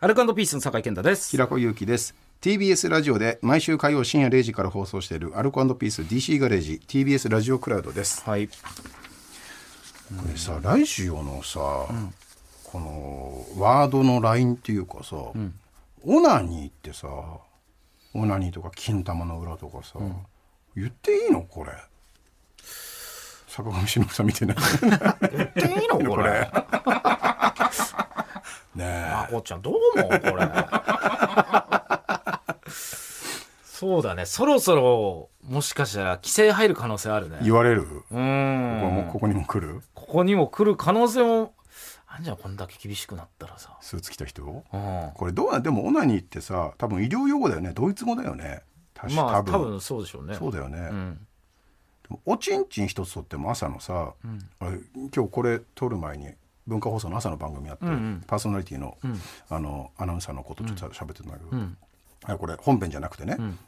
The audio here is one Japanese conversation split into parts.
アルコピースの酒井健太です。平子祐希です TBS ラジオで毎週火曜深夜0時から放送しているアルコピース DC ガレージ TBS ラジオクラウドですはい。これさラジオのさ、このワードのラインっていうかさ、オナニーってさオナニーとか金玉の裏とかさ、言っていいのこれ？坂上忍さん見てない？言っていいのこれ。ねえあこちゃんどう思うこれ。そうだね。そろそろ、もしかしたら規制入る可能性あるね。言われる、うここもん。ここにも来る？ここにも来る可能性も、あんじゃん、こんだけ厳しくなったらさ。スーツ着た人？うん。これどうなんでもオナニーってさ多分医療用語だよねドイツ語だよね確かまあ、多分,、多分そうでしょうね。そうだよね、うん。おちんちん一つとっても朝のさ、あれ今日これ撮る前に文化放送の朝の番組あって、うんうん。パーソナリティの,、ん。あのアナウンサーのことちょっと喋ってたんだけど、ん。あこれ本編じゃなくてね、ん。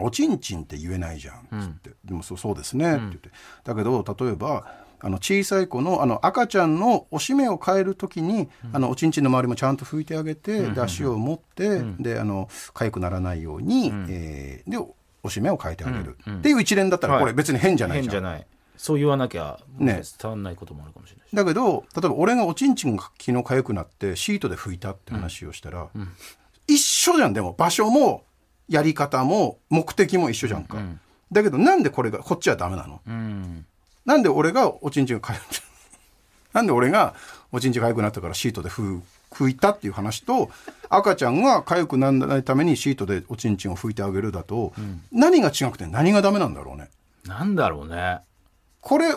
おちんちんって言えないじゃん」つって「でもそうそうですね」って言って。だけど例えばあの小さい子のあの赤ちゃんのおしめを変える時に、あのおちんちんの周りもちゃんと拭いてあげて、で足を持って、であの痒くならないように、えーでおしめを変えてあげる、っていう一連だったらこれ別に変じゃないじゃん。変じゃない。そう言わなきゃ、ね。伝わんないこともあるかもしれないし。だけど例えば俺がおちんちんが昨日痒くなってシートで拭いたって話をしたら、一緒じゃんでも場所もやり方も目的も一緒じゃんか、だけどなんでこれがこっちはダメなの？うん。なんで俺がおちんちんが痒くなんで俺がおちんちんが痒くなったからシートで拭拭いたっていう話と赤ちゃんが痒くならないためにシートでおちんちんを拭いてあげるだと、何が違くて何がダメなんだろうね。なんだろうね。これ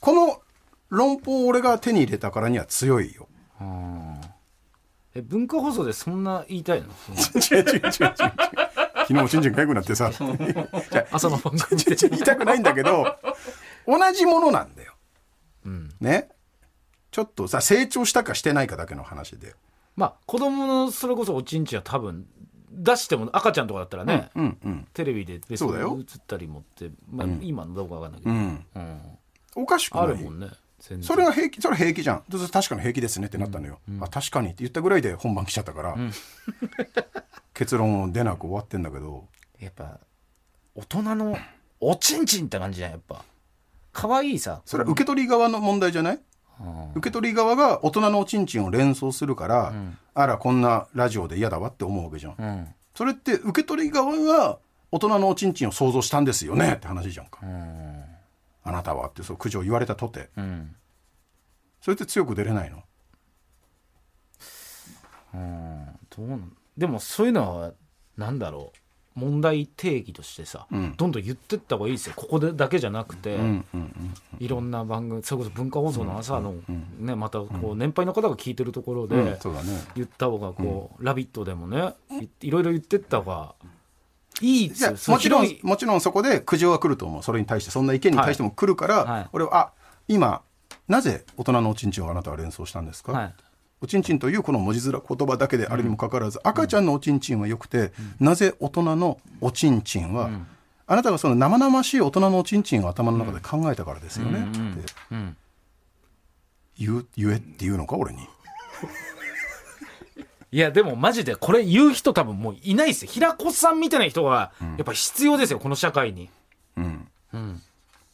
この論法を俺が手に入れたからには強いよ。うん。え文化放送でそんな言いたいの？違う違う違う違う昨日おちんちんが痒くなってさ。朝の番組で。言いたくないんだけど同じものなんだよ。うん。ね？ちょっとさ成長したかしてないかだけの話で。まあ子供のそれこそおちんちんは多分出しても赤ちゃんとかだったらね、うんうんテレビで別そうだよ。に映ったりもって、まあ、今のどうかわかんないけど、うん。うん。おかしくない？あるもんねそれは平気それは平気じゃん。確かに平気ですねってなったのよ、あ確かにって言ったぐらいで本番来ちゃったから、結論出なく終わってんだけど。やっぱ大人のおちんちんって感じじゃんやっぱ。可愛いさ。それは受け取り側の問題じゃない？うん受け取り側が大人のおちんちんを連想するから、あらこんなラジオで嫌だわって思うわけじゃん、うん。それって受け取り側が大人のおちんちんを想像したんですよね？って話じゃんか、うん。あなたはってそう苦情言われたとて。うん。それって強く出れないの？うん。どうでもそういうのはなんだろう？問題定義としてさ、うん。どんどん言ってった方がいいですよ。ここでだけじゃなくて、いろんな番組それこそ文化放送の朝の、うんね、またこう年配の方が聞いてるところで、言った方がこう「ラビット!」でもねいいろいろ言ってった方がいいですもちろんもちろんそこで苦情は来ると思う。それに対してそんな意見に対しても来るから、はい。俺はあ今なぜ大人のおちんちんをあなたは連想したんですか、はいおちんちんというこの文字面言葉だけであるにもかかわらず、赤ちゃんのおちんちんはよくて、なぜ大人のおちんちんは、あなたがその生々しい大人のおちんちんを頭の中で考えたからですよね、って。うん。言う言えって言うのか俺に？いやでもマジでこれ言う人多分もういないですよ。平子さんみたいな人がやっぱ必要ですよこの社会に、うん。うん、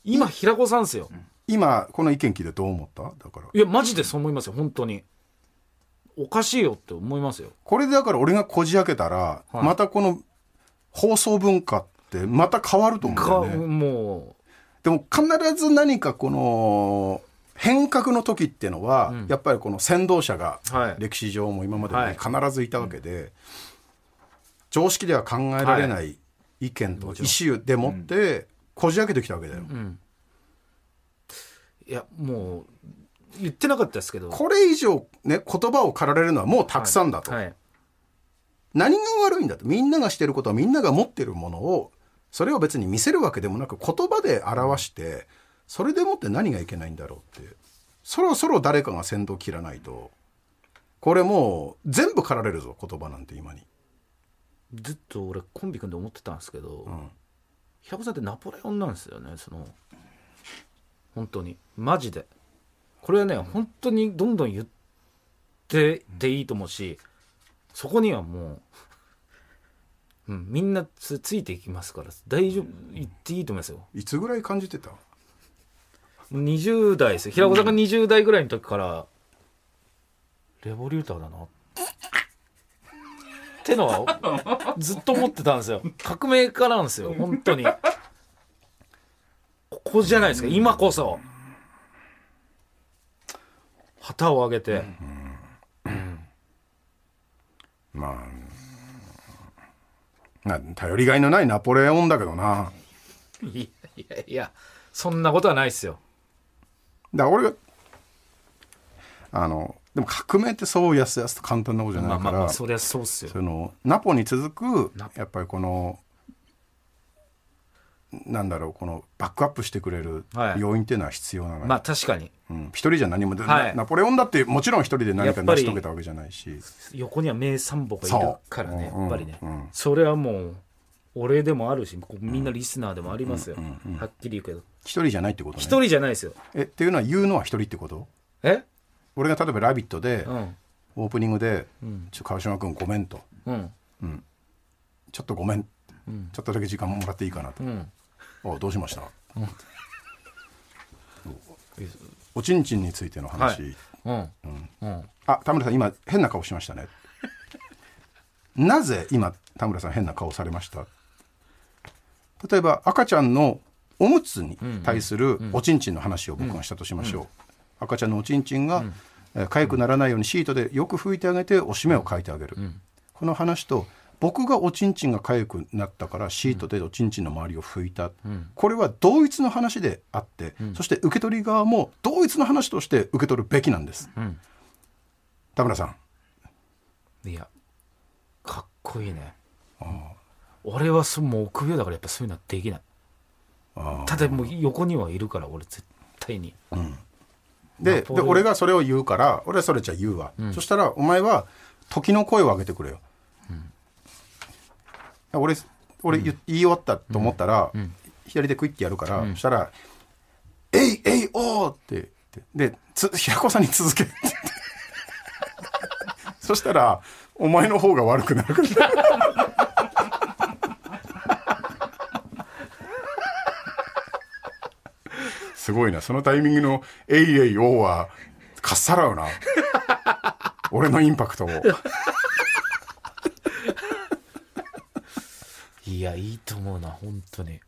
今平子さんですよ、今この意見聞いてどう思った？だから。いやマジでそう思いますよ本当におかしいよって思いますよ。これでだから俺がこじ開けたら、はい。またこの放送文化ってまた変わると思かうんだよね。もでも必ず何かこの変革の時っていうのは、やっぱりこの先導者がはい。歴史上も今までもはい。必ずいたわけで、常識では考えられない意見と意思でもってこじ開けてきたわけだよ。う、うん、いやもう言ってなかったですけど。これ以上ね言葉を駆られるのはもうたくさんだと。はい。何が悪いんだと。みんながしてることはみんなが持ってるものをそれを別に見せるわけでもなく言葉で表してそれでもって何がいけないんだろうって。そろそろ誰かが先導切らないと。これもう全部駆られるぞ言葉なんて今に。ずっと俺コンビ組んで思ってたんですけど、ん。平子さんってナポレオンなんですよねその。本当に。マジでこれはね本当にどんどん言ってていいと思うしそこにはもう、うん、みんなつついていきますから大丈夫言っていいと思いますよ。いつぐらい感じてた？20代です。よ平子さんが20代ぐらいの時から、レボリューターだな。ってのはずっと思ってたんですよ。革命家なんですよ本当に。ここじゃないですか今こそ旗を上げて、まあな頼りがいのないナポレオンだけどな。いやいやいやそんなことはないですよ。だから俺があのでも革命ってそうやすやすと簡単なことじゃなまあまあいから、まあそりゃそうっすよ。そのナポに続くやっぱりこのなんだろうこのバックアップしてくれるはい。要因っていうのは必要なのよ、まあ確かに。うん。一人じゃ何もで、はい。ナポレオンだってもちろん一人で何か成し遂げたわけじゃないし。横には名参謀がいるからねそう。やっぱりね、うんうんそれはもう俺でもあるしこうみんなリスナーでもありますよ、はっきり言うけど。一人じゃないってことね。一人じゃないですよ。えっていうのは言うのは一人ってこと？え俺が例えば「ラビット!」でうん。オープニングで「ちょ川島君ごめん」と。うん「ちょっとごめん」ちょっとだけ時間もらっていいかなと。うん「おどうしました?」おちんちんについての話、はい。うん。うん。あ田村さん今変な顔しましたね。なぜ今田村さん変な顔されました？例えば赤ちゃんのおむつに対するおちんちんの話を僕がしたとしましょう、赤ちゃんのおちんちんがえー痒くならないようにシートでよく拭いてあげておしめをかいてあげる、この話と僕がおちんちんが痒くなったからシートでおちんちんの周りを拭いた、これは同一の話であって、そして受け取り側も同一の話として受け取るべきなんです、ん。田村さん。いやかっこいいね。俺はそもう臆病だからやっぱそういうのはできない。あただもう横にはいるから俺絶対に。でで俺がそれを言うから俺はそれじゃ言うわ、そしたらお前は時の声を上げてくれよ、俺俺言,、言い終わったと思ったら、左でクイッてやるから、そしたら「えいえいおー!」ってでつ平子さんに続けって。言ってそしたらお前の方が悪くなる。か らすごいな。そのタイミングの「えいえいおー」はかっさらうな。俺のインパクトをいやいいと思うな本当に。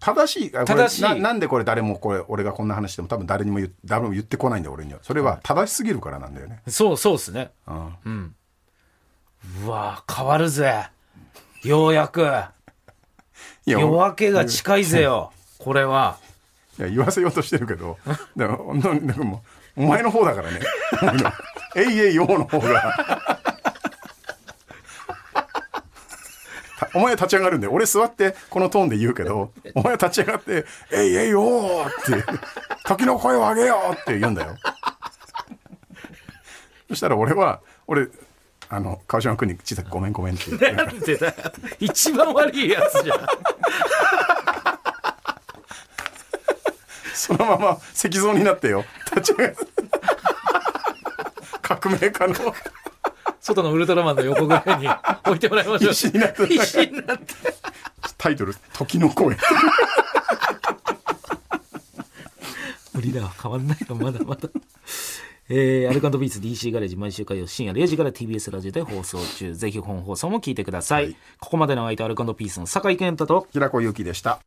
正しい正しい。ななんでこれ誰もこれ俺がこんな話しても多分誰にも言誰も言ってこないんだよ俺には。それは正しすぎるからなんだよね、そうそうっすね。うん。うん。うわ変わるぜ。ようやく。いや夜明けが近いぜよこれは。いや言わせようとしてるけどでも本当になんかもうお前の方だからね。お前のえいえいようの方がたお前は立ち上がるんで俺座ってこのトーンで言うけど お前は立ち上がって「えいえいよー」って「時の声を上げよう」って言うんだよ。そしたら俺は俺あの川島君に小さく「ごめんごめん」って言って。なんでだよ。一番悪いやつじゃん。そのまま石像になってよ。立ち上がる。革命家の外のウルトラマンの横ぐらいに 置いてもらいましょう。石になって。石になって。タイトル「時の声」無理だわ。変わんないよまだまだ。えー、アルカンドビーツ DC ガレージ毎週火曜深夜0時から TBS ラジオで放送中。ぜひ本放送も聞いてください、ここまでの相手アルカンドピースの酒井健太と平子祐希でした